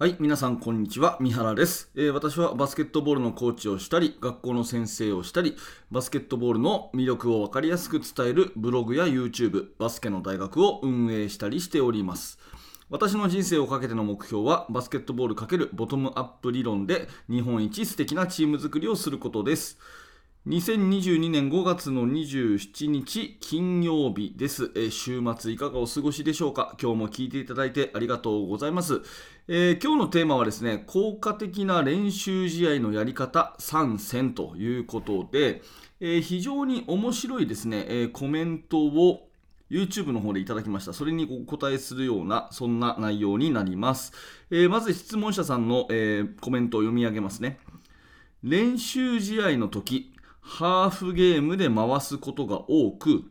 はい、皆さんこんにちは。三原です、えー私はバスケットボールのコーチをしたり、学校の先生をしたり、バスケットボールの魅力を分かりやすく伝えるブログや YouTube、バスケの大学を運営したりしております。私の人生をかけての目標は、バスケットボール×ボトムアップ理論で日本一素敵なチーム作りをすることです。2022年5月の27日金曜日です、えー週末いかがお過ごしでしょうか？今日も聞いていただいてありがとうございます、えー今日のテーマはですね効果的な練習試合のやり方3選ということで、えー非常に面白いですね、えコメントを YouTube の方でいただきました。それにお答えするような、そんな内容になります。えまず質問者さんの、えコメントを読み上げますね。練習試合の時ハーフゲームで回すことが多く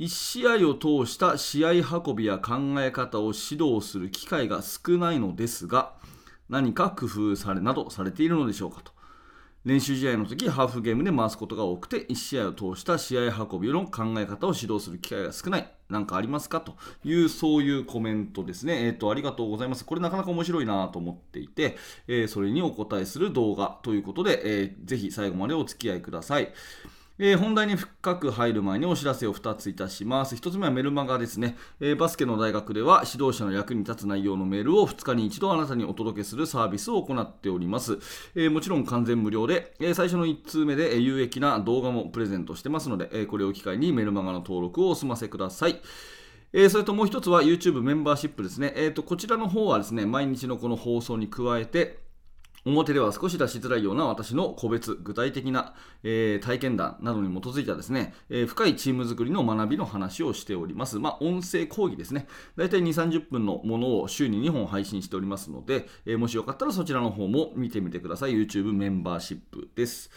1試合を通した試合運びや考え方を指導する機会が少ないのですが何か工夫されなどされているのでしょうかと。練習試合の時ハーフゲームで回すことが多くて1試合を通した試合運びの考え方を指導する機会が少ない。何かありますか？というそういうコメントですね。えっ、とありがとうございます。これなかなか面白いなと思っていて、えーそれにお答えする動画ということで、えーぜひ最後までお付き合いください。えー本題に深く入る前にお知らせを2ついたします。1つ目はメルマガですね、えーバスケの大学では指導者の役に立つ内容のメールを2日に1度あなたにお届けするサービスを行っております。えーもちろん完全無料で、え最初の1通目で有益な動画もプレゼントしてますので、えこれを機会にメルマガの登録をお済ませください。えそれともう一つは YouTube メンバーシップですね。えーとこちらの方はですね、毎日のこの放送に加えて、表では少し出しづらいような私の個別、具体的な、えー体験談などに基づいたですね、えー深いチーム作りの学びの話をしております。まあ、音声講義ですね。だいたい2、30分のものを週に2本配信しておりますので、えーもしよかったらそちらの方も見てみてください。YouTube メンバーシップです。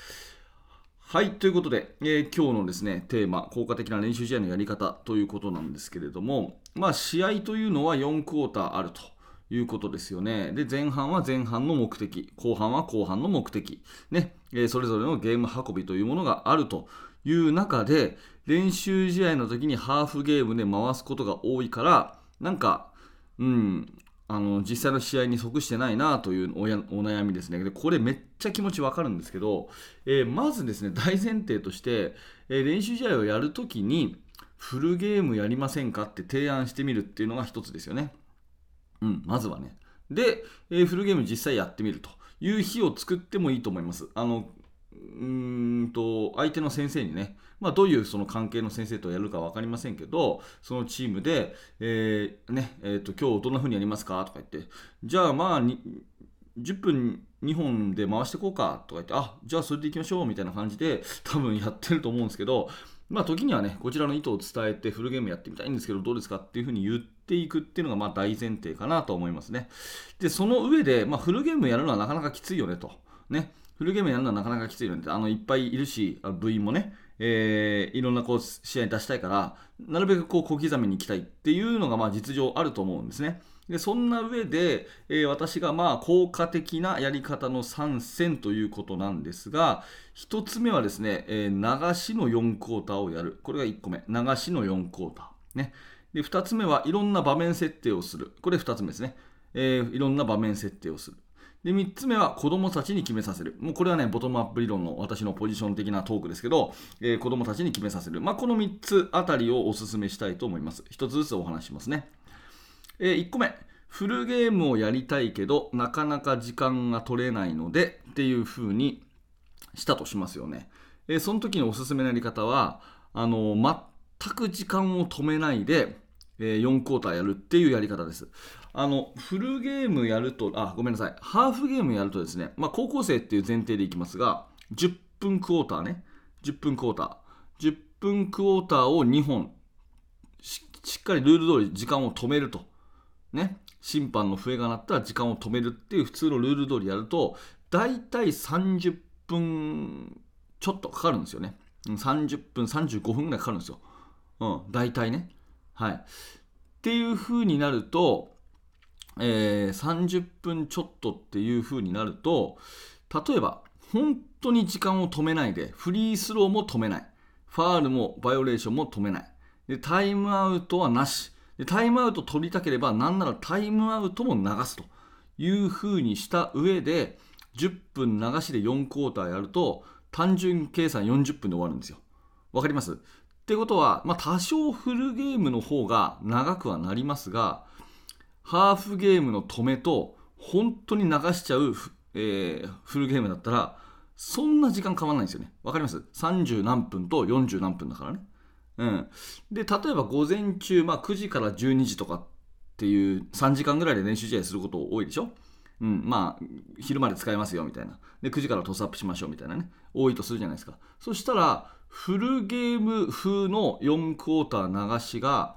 はい、ということで、えー今日のですね、テーマ、効果的な練習試合のやり方ということなんですけれども、まあ、試合というのは4クォーターあると。いうことですよね。で、前半は前半の目的、後半は後半の目的、ね、えーそれぞれのゲーム運びというものがあるという中で、練習試合の時にハーフゲームで回すことが多いから、なんか、うん、あの実際の試合に即してないなというお悩みですね。で、これめっちゃ気持ちわかるんですけど、えーまずですね、大前提として、えー練習試合をやるときに、フルゲームやりませんかって提案してみるっていうのが一つですよね。うん、まずはね。で、えーフルゲーム実際やってみるという日を作ってもいいと思います。あのうーんと相手の先生にね、まあ、どういうその関係の先生とやるか分かりませんけど、そのチームで、えーねえー、と今日どんな風にやりますかとか言って、じゃあまあ10分2本で回していこうかとか言って、あじゃあそれでいきましょうみたいな感じで多分やってると思うんですけど、まあ時にはね、こちらの意図を伝えてフルゲームやってみたいんですけど、どうですかっていうふうに言っていくっていうのがまあ大前提かなと思いますね。で、その上で、まあ、フルゲームやるのはなかなかきついよねと。ね。フルゲームやるのはなかなかきついよね。あの、いっぱいいるし、あ部員もね、えーいろんなこう試合に出したいから、なるべくこう小刻みに行きたいっていうのがまあ実情あると思うんですね。でそんな上で、えー私がまあ効果的なやり方の3選ということなんですが、1つ目はですね、えー流しの4クォーターをやる。これが1個目。流しの4クォーター。ね。で、2つ目はいろんな場面設定をする。これ2つ目ですね。えーいろんな場面設定をする。で、3つ目は子供たちに決めさせる。もうこれはね、ボトムアップ理論の私のポジション的なトークですけど、えー子供たちに決めさせる。まあ、この3つあたりをお勧めしたいと思います。1つずつお話ししますね。え1個目、フルゲームをやりたいけど、なかなか時間が取れないのでっていう風にしたとしますよね。えーその時のおすすめのやり方は、あの全く時間を止めないで、え4クォーターやるっていうやり方です。あのフルゲームやると、あ、ごめんなさい、ハーフゲームやるとですね、まあ、高校生っていう前提でいきますが、10分クォーターね、10分クォーター、10分クォーターを2本し、しっかりルール通り時間を止めると。ね、審判の笛が鳴ったら時間を止めるっていう普通のルール通りやると大体30分ちょっとかかるんですよね。30分35分ぐらいかかるんですよ、うん、大体ね。はい。っていう風になると、えー30分ちょっとっていう風になると例えば本当に時間を止めないでフリースローも止めない。ファールもバイオレーションも止めない。でタイムアウトはなし。でタイムアウト取りたければなんならタイムアウトも流すというふうにした上で10分流しで4クォーターやると単純計算40分で終わるんですよ。わかります？ってことは、まあ、多少フルゲームの方が長くはなりますがハーフゲームの止めと本当に流しちゃう、えー、フルゲームだったらそんな時間変わらないんですよね。わかります ?30 何分と40何分だからね。で、例えば午前中、まあ、9時から12時とかっていう3時間ぐらいで練習試合すること多いでしょ？うん、まあ、昼まで使えますよみたいな。で、9時からトスアップしましょうみたいなね。多いとするじゃないですか。そしたら、フルゲーム風の4クォーター流しが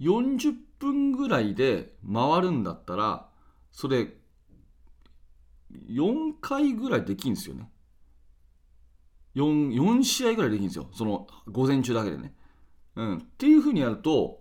40分ぐらいで回るんだったら、それ、4回ぐらいできるんですよね。4, 4試合ぐらいできるんですよ。その午前中だけでね。うん。っていうふうにやると、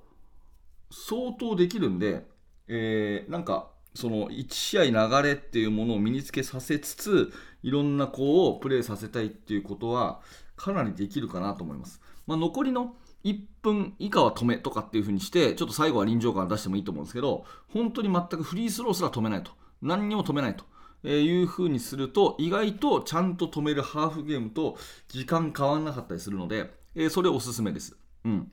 相当できるんで、えー、なんか、その1試合流れっていうものを身につけさせつつ、いろんな子をプレーさせたいっていうことは、かなりできるかなと思います。まあ、残りの1分以下は止めとかっていう風にして、ちょっと最後は臨場感出してもいいと思うんですけど、本当に全くフリースローすら止めないと。何にも止めないと。えいう風にすると、意外とちゃんと止めるハーフゲームと時間変わんなかったりするので、えそれおすすめです。うん。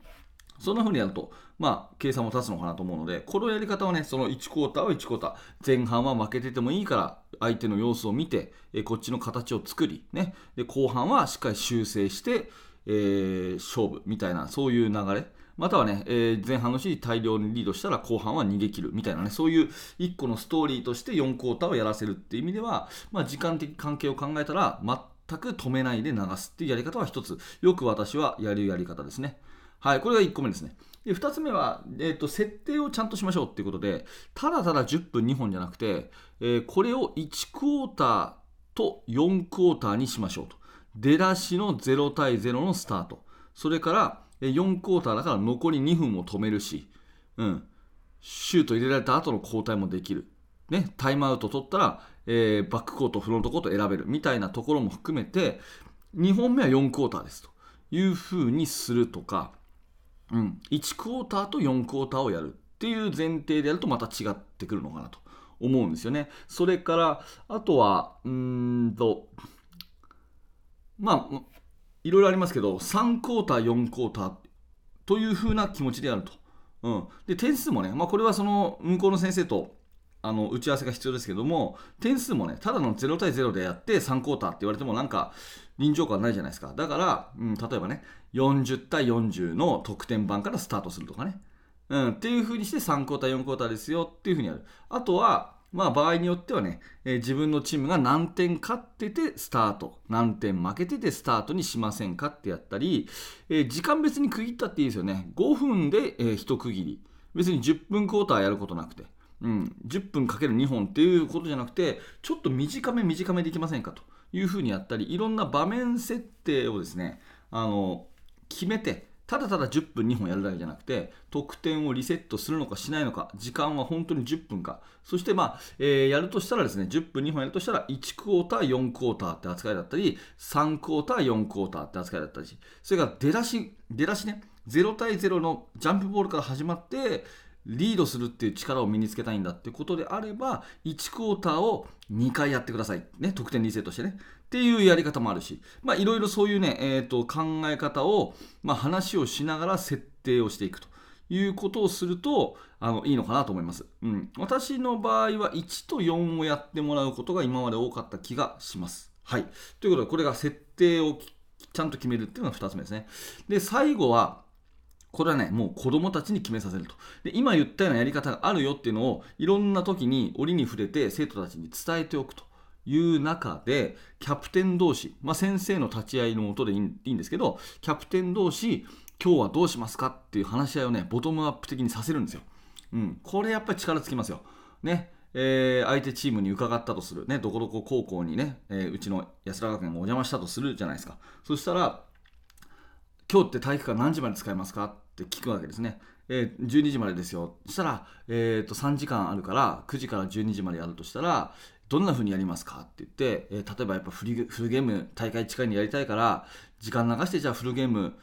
そんな風にやると、まあ、計算も立つのかなと思うので、このやり方はね、その1クォーターは1クォーター、前半は負けててもいいから、相手の様子を見て、えこっちの形を作り、ね、で後半はしっかり修正して、えー、勝負みたいな、そういう流れ。またはね、えー、前半のうちに大量にリードしたら後半は逃げ切るみたいなね、そういう1個のストーリーとして4クォーターをやらせるっていう意味では、まあ、時間的関係を考えたら、全く止めないで流すっていうやり方は一つ、よく私はやるやり方ですね。はい、これが1個目ですね。で2つ目は、えーと、設定をちゃんとしましょうっていうことで、ただただ10分2本じゃなくて、えー、これを1クォーターと4クォーターにしましょうと。出だしの0対0のスタート。それから4クォーターだから残り2分も止めるし、うん、シュート入れられた後の交代もできる。ね、タイムアウト取ったら、えー、バックコート、フロントコート選べるみたいなところも含めて、2本目は4クォーターですというふうにするとか、うん、1クォーターと4クォーターをやるっていう前提でやるとまた違ってくるのかなと思うんですよね。それからあとはうんとまあいろいろありますけど3クォーター4クォーターというふうな気持ちでやると。うん、で点数もね、まあ、これはその向こうの先生とあの打ち合わせが必要ですけども点数もねただの0対0でやって3クォーターって言われてもなんか臨場感ないじゃないですか。だから、うん、例えばね40対40の得点版からスタートするとかね、うん、っていう風にして3クォーター4クォーターですよっていう風にやる。あとはまあ場合によってはね、えー、自分のチームが何点勝っててスタート。何点負けててスタートにしませんかってやったり、えー、時間別に区切ったっていいですよね。5分で、えー、一区切り。別に10分クォーターやることなくて。うん、10分かける2本っていうことじゃなくてちょっと短め短めできませんかというふうにやったりいろんな場面設定をですねあの決めてただただ10分2本やるだけじゃなくて得点をリセットするのかしないのか時間は本当に10分か。そしてまあ、えー、やるとしたらですね10分2本やるとしたら1クォーター4クォーターって扱いだったり3クォーター4クォーターって扱いだったり。それから出だし出だしね0対0のジャンプボールから始まってリードするっていう力を身につけたいんだってことであれば1クォーターを2回やってください、ね、得点リセットしてね。っていうやり方もあるしいろいろそういうね、えーと、考え方を、まあ、話をしながら設定をしていくと。いうことをするとあのいいのかなと思います、うん、私の場合は1と4をやってもらうことが今まで多かった気がします。はい。ということでこれが設定をちゃんと決めるっていうのが2つ目ですね。で最後はこれはね、もう子供たちに決めさせると。で、今言ったようなやり方があるよっていうのを、いろんな時に折に触れて生徒たちに伝えておくという中で、キャプテン同士、まあ、先生の立ち会いのもとでいいんですけど、キャプテン同士、今日はどうしますかっていう話し合いをね、ボトムアップ的にさせるんですよ。うん、これやっぱり力つきますよ。ね。えー、相手チームに伺ったとする、ね、どこどこ高校にね、えー、うちの安田学園がお邪魔したとするじゃないですか。そしたら、今日って体育館何時まで使えますか？って聞くわけですね。えー、12時までですよ。そしたら、えー、と3時間あるから9時から12時までやるとしたらどんな風にやりますか？って言って、えー、例えばやっぱフルフルゲーム大会近いにやりたいから時間流してじゃあフルゲーム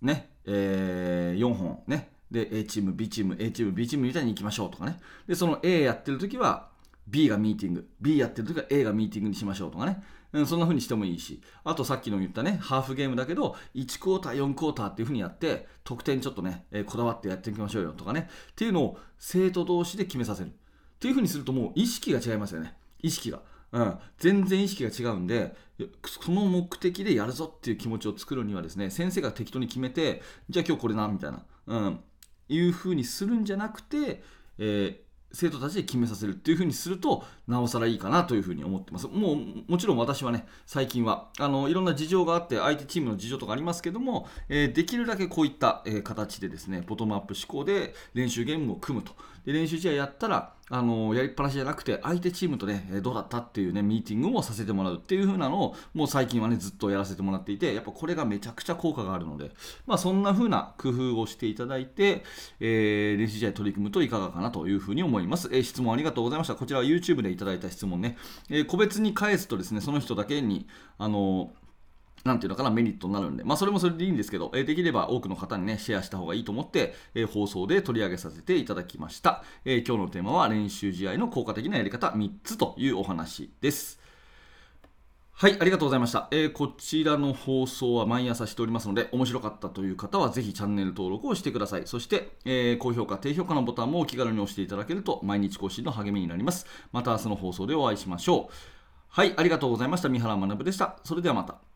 ね、えー、4本ね。で A チーム B チーム A チーム B チームみたいに行きましょうとかね。でその A やってる時は B がミーティング。B やってる時は A がミーティングにしましょうとかね。うん、そんな風にしてもいいし、あとさっきの言ったね、ハーフゲームだけど、1クォーター、4クォーターっていう風にやって、得点ちょっとね、えー、こだわってやっていきましょうよとかね、っていうのを生徒同士で決めさせる。っていう風にするともう意識が違いますよね。意識が。うん、全然意識が違うんで、その目的でやるぞっていう気持ちを作るにはですね、先生が適当に決めて、じゃあ今日これな、みたいな、うん、いう風にするんじゃなくて、えー生徒たちで決めさせるっていう風にするとなおさらいいかなという風に思ってます。もうもちろん私はね最近はあのいろんな事情があって相手チームの事情とかありますけども、えー、できるだけこういった、えー、形でですねボトムアップ思考で練習ゲームを組むと。で練習試合やったらあのやりっぱなしじゃなくて相手チームとねどうだったっていうねミーティングもさせてもらうっていう風なのをもう最近はねずっとやらせてもらっていてやっぱこれがめちゃくちゃ効果があるのでまあそんな風な工夫をしていただいて、えー、練習試合取り組むといかがかなという風に思います、えー、質問ありがとうございました。こちらは YouTube でいただいた質問ね、えー、個別に返すとですねその人だけにあのなんていうのかな、メリットになるんで、まあ、それもそれでいいんですけど、えー、できれば多くの方にね、シェアした方がいいと思って、えー、放送で取り上げさせていただきました、えー、今日のテーマは練習試合の効果的なやり方3つというお話です。はい、ありがとうございました。えー、こちらの放送は毎朝しておりますので、面白かったという方はぜひチャンネル登録をしてください。そして、えー、高評価、低評価のボタンもお気軽に押していただけると毎日更新の励みになります。また明日の放送でお会いしましょう。はい、ありがとうございました。三原学でした。それではまた。